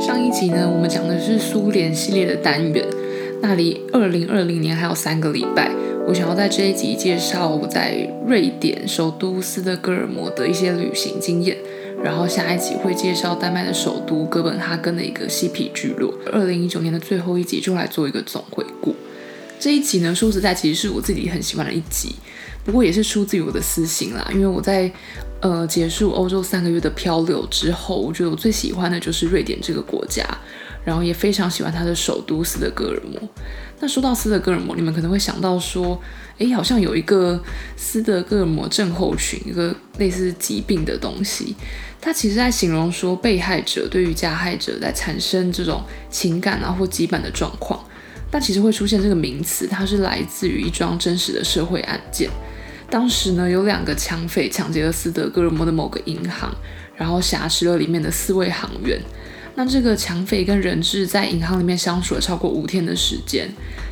上一集呢，我们讲的是苏联系列的单元。那离二零二零年还有三个礼拜，我想要在这一集介绍我在瑞典首都斯德哥尔摩的一些旅行经验。然后下一集会介绍丹麦的首都哥本哈根的一个嬉皮聚落。二零一九年的最后一集就来做一个总回顾。这一集呢，说实在，其实是我自己很喜欢的一集，不过也是出自于我的私心啦。因为我在呃结束欧洲三个月的漂流之后，我觉得我最喜欢的就是瑞典这个国家，然后也非常喜欢它的首都斯德哥尔摩。那说到斯德哥尔摩，你们可能会想到说，诶，好像有一个斯德哥尔摩症候群，一个类似疾病的东西。它其实在形容说，被害者对于加害者在产生这种情感啊或羁绊的状况。但其实会出现这个名词，它是来自于一桩真实的社会案件。当时呢，有两个抢匪抢劫了斯德哥尔摩的某个银行，然后挟持了里面的四位行员。那这个抢匪跟人质在银行里面相处了超过五天的时间，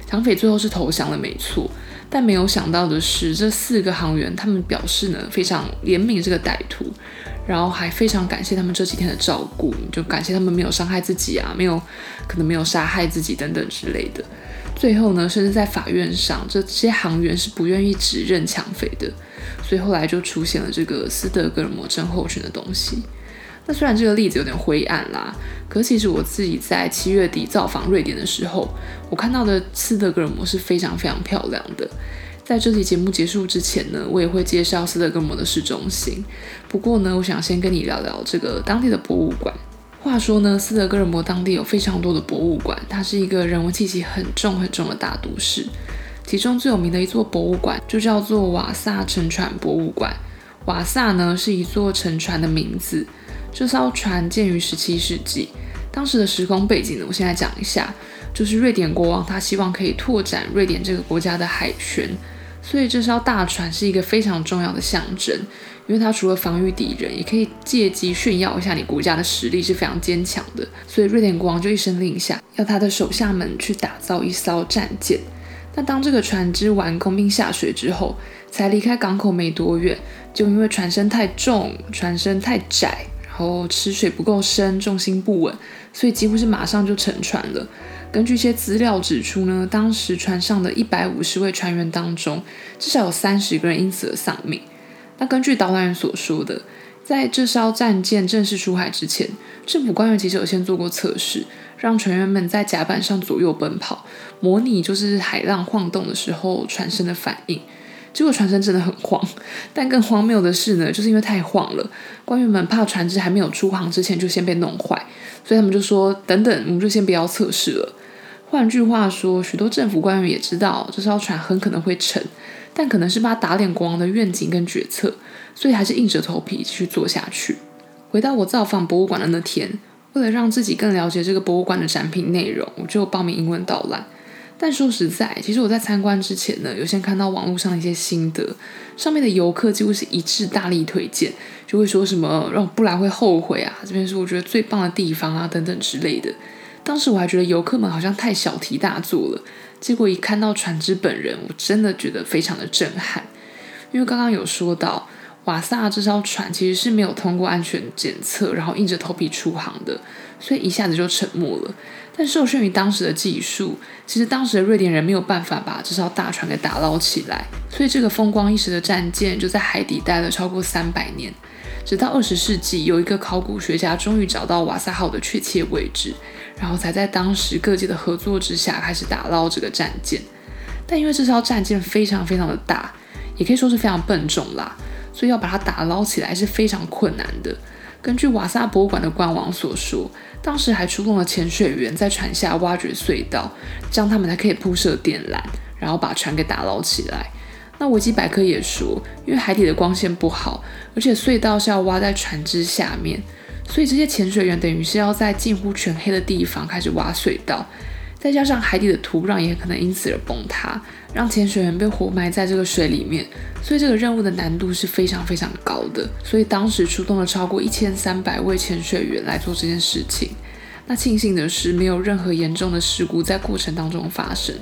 抢匪最后是投降了，没错。但没有想到的是，这四个行员他们表示呢，非常怜悯这个歹徒。然后还非常感谢他们这几天的照顾，就感谢他们没有伤害自己啊，没有可能没有杀害自己等等之类的。最后呢，甚至在法院上，这些行员是不愿意指认抢匪的，所以后来就出现了这个斯德哥尔摩症候群的东西。那虽然这个例子有点灰暗啦，可是其实我自己在七月底造访瑞典的时候，我看到的斯德哥尔摩是非常非常漂亮的。在这期节目结束之前呢，我也会介绍斯德哥尔摩的市中心。不过呢，我想先跟你聊聊这个当地的博物馆。话说呢，斯德哥尔摩当地有非常多的博物馆，它是一个人文气息很重很重的大都市。其中最有名的一座博物馆就叫做瓦萨沉船博物馆。瓦萨呢是一座沉船的名字，这艘船建于十七世纪。当时的时空背景呢，我现在讲一下，就是瑞典国王他希望可以拓展瑞典这个国家的海权。所以这艘大船是一个非常重要的象征，因为它除了防御敌人，也可以借机炫耀一下你国家的实力是非常坚强的。所以瑞典国王就一声令下，要他的手下们去打造一艘战舰。那当这个船只完工并下水之后，才离开港口没多远，就因为船身太重，船身太窄，后吃水不够深，重心不稳，所以几乎是马上就沉船了。根据一些资料指出呢，当时船上的一百五十位船员当中，至少有三十个人因此而丧命。那根据导览员所说的，在这艘战舰正式出海之前，政府官员其实有先做过测试，让船员们在甲板上左右奔跑，模拟就是海浪晃动的时候船身的反应。结果船身真的很晃，但更荒谬的是呢，就是因为太晃了，官员们怕船只还没有出航之前就先被弄坏，所以他们就说：“等等，我们就先不要测试了。”换句话说，许多政府官员也知道这艘船很可能会沉，但可能是怕打脸国王的愿景跟决策，所以还是硬着头皮继续做下去。回到我造访博物馆的那天，为了让自己更了解这个博物馆的展品内容，我就报名英文导览。但说实在，其实我在参观之前呢，有先看到网络上的一些心得，上面的游客几乎是一致大力推荐，就会说什么让我不来会后悔啊，这边是我觉得最棒的地方啊，等等之类的。当时我还觉得游客们好像太小题大做了，结果一看到船只本人，我真的觉得非常的震撼。因为刚刚有说到，瓦萨这艘船其实是没有通过安全检测，然后硬着头皮出航的，所以一下子就沉没了。但受限于当时的技术，其实当时的瑞典人没有办法把这艘大船给打捞起来，所以这个风光一时的战舰就在海底待了超过三百年。直到二十世纪，有一个考古学家终于找到瓦萨号的确切位置，然后才在当时各界的合作之下开始打捞这个战舰。但因为这艘战舰非常非常的大，也可以说是非常笨重啦，所以要把它打捞起来是非常困难的。根据瓦萨博物馆的官网所说，当时还出动了潜水员在船下挖掘隧道，这样他们才可以铺设电缆，然后把船给打捞起来。那维基百科也说，因为海底的光线不好，而且隧道是要挖在船只下面，所以这些潜水员等于是要在近乎全黑的地方开始挖隧道，再加上海底的土壤也可能因此而崩塌，让潜水员被活埋在这个水里面，所以这个任务的难度是非常非常高的。所以当时出动了超过一千三百位潜水员来做这件事情。那庆幸的是，没有任何严重的事故在过程当中发生。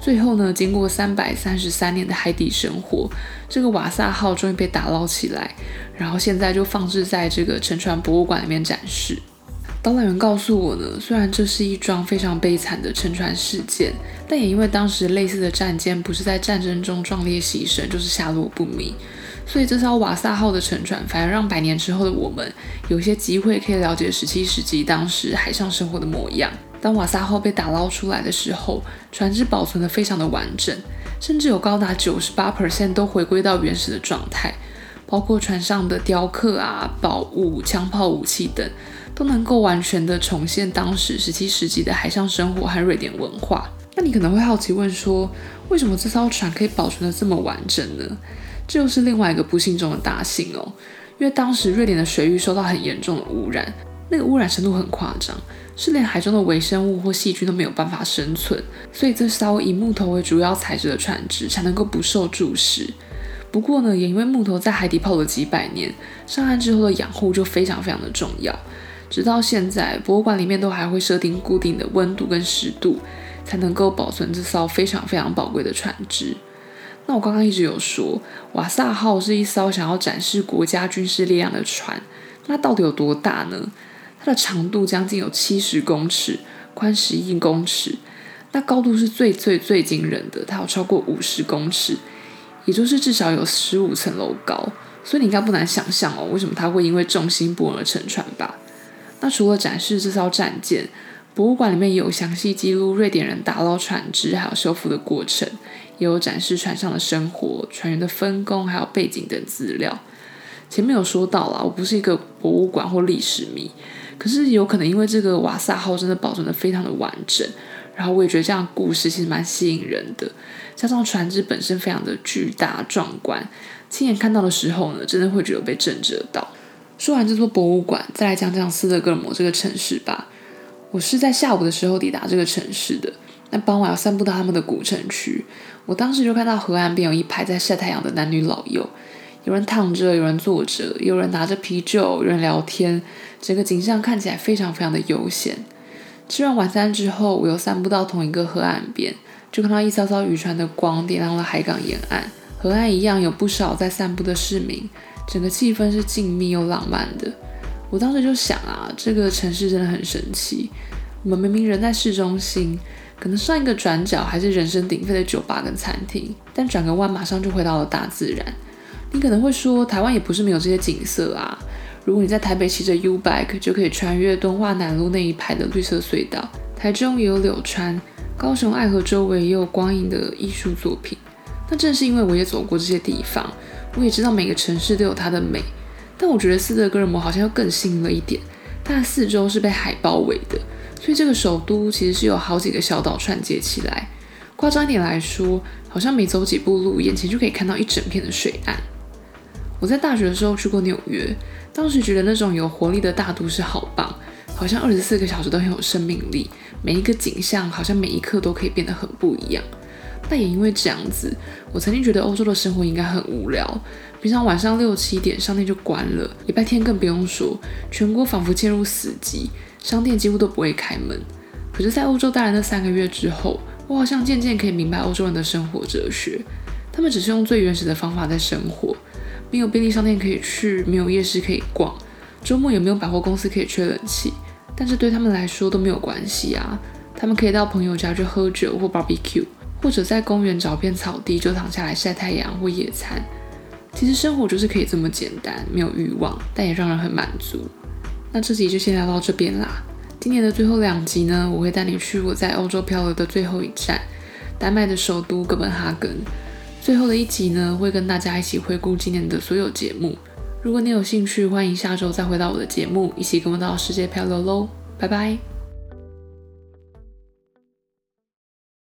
最后呢，经过三百三十三年的海底生活，这个瓦萨号终于被打捞起来，然后现在就放置在这个沉船博物馆里面展示。导览员告诉我呢，虽然这是一桩非常悲惨的沉船事件，但也因为当时类似的战舰不是在战争中壮烈牺牲，就是下落不明，所以这艘瓦萨号的沉船反而让百年之后的我们有些机会可以了解十七世纪当时海上生活的模样。当瓦萨号被打捞出来的时候，船只保存得非常的完整，甚至有高达九十八 percent 都回归到原始的状态，包括船上的雕刻啊、宝物、枪炮、武器等。都能够完全的重现当时十七世纪的海上生活和瑞典文化。那你可能会好奇问说，为什么这艘船可以保存得这么完整呢？这又是另外一个不幸中的大幸哦。因为当时瑞典的水域受到很严重的污染，那个污染程度很夸张，是连海中的微生物或细菌都没有办法生存，所以这艘以木头为主要材质的船只才能够不受注视。不过呢，也因为木头在海底泡了几百年，上岸之后的养护就非常非常的重要。直到现在，博物馆里面都还会设定固定的温度跟湿度，才能够保存这艘非常非常宝贵的船只。那我刚刚一直有说，瓦萨号是一艘想要展示国家军事力量的船，那到底有多大呢？它的长度将近有七十公尺，宽十一公尺，那高度是最最最惊人的，它有超过五十公尺，也就是至少有十五层楼高。所以你应该不难想象哦，为什么它会因为重心不稳而沉船吧？那除了展示这艘战舰，博物馆里面也有详细记录瑞典人打捞船只还有修复的过程，也有展示船上的生活、船员的分工还有背景等资料。前面有说到啦，我不是一个博物馆或历史迷，可是有可能因为这个瓦萨号真的保存得非常的完整，然后我也觉得这样故事其实蛮吸引人的，加上船只本身非常的巨大壮观，亲眼看到的时候呢，真的会觉得被震慑到。说完这座博物馆，再来讲讲斯德哥尔摩这个城市吧。我是在下午的时候抵达这个城市的。那傍晚要散步到他们的古城区，我当时就看到河岸边有一排在晒太阳的男女老幼，有人躺着，有人坐着，有人拿着啤酒，有人聊天，整个景象看起来非常非常的悠闲。吃完晚餐之后，我又散步到同一个河岸边，就看到一艘艘渔船的光点亮了海港沿岸，河岸一样有不少在散步的市民。整个气氛是静谧又浪漫的，我当时就想啊，这个城市真的很神奇。我们明明人在市中心，可能上一个转角还是人声鼎沸的酒吧跟餐厅，但转个弯马上就回到了大自然。你可能会说，台湾也不是没有这些景色啊。如果你在台北骑着 U bike，就可以穿越敦化南路那一排的绿色隧道。台中也有柳川，高雄爱河周围也有光影的艺术作品。那正是因为我也走过这些地方。我也知道每个城市都有它的美，但我觉得斯德哥尔摩好像又更新了一点。它的四周是被海包围的，所以这个首都其实是有好几个小岛串接起来。夸张一点来说，好像每走几步路，眼前就可以看到一整片的水岸。我在大学的时候去过纽约，当时觉得那种有活力的大都市好棒，好像二十四个小时都很有生命力，每一个景象好像每一刻都可以变得很不一样。但也因为这样子，我曾经觉得欧洲的生活应该很无聊。平常晚上六七点商店就关了，礼拜天更不用说，全国仿佛进入死寂，商店几乎都不会开门。可是，在欧洲待了那三个月之后，我好像渐渐可以明白欧洲人的生活哲学。他们只是用最原始的方法在生活，没有便利商店可以去，没有夜市可以逛，周末也没有百货公司可以吹冷气。但是对他们来说都没有关系啊，他们可以到朋友家去喝酒或 barbecue。或者在公园找片草地就躺下来晒太阳或野餐，其实生活就是可以这么简单，没有欲望，但也让人很满足。那这集就先聊到这边啦。今年的最后两集呢，我会带你去我在欧洲漂流的最后一站——丹麦的首都哥本哈根。最后的一集呢，会跟大家一起回顾今年的所有节目。如果你有兴趣，欢迎下周再回到我的节目，一起跟我到世界漂流喽！拜拜。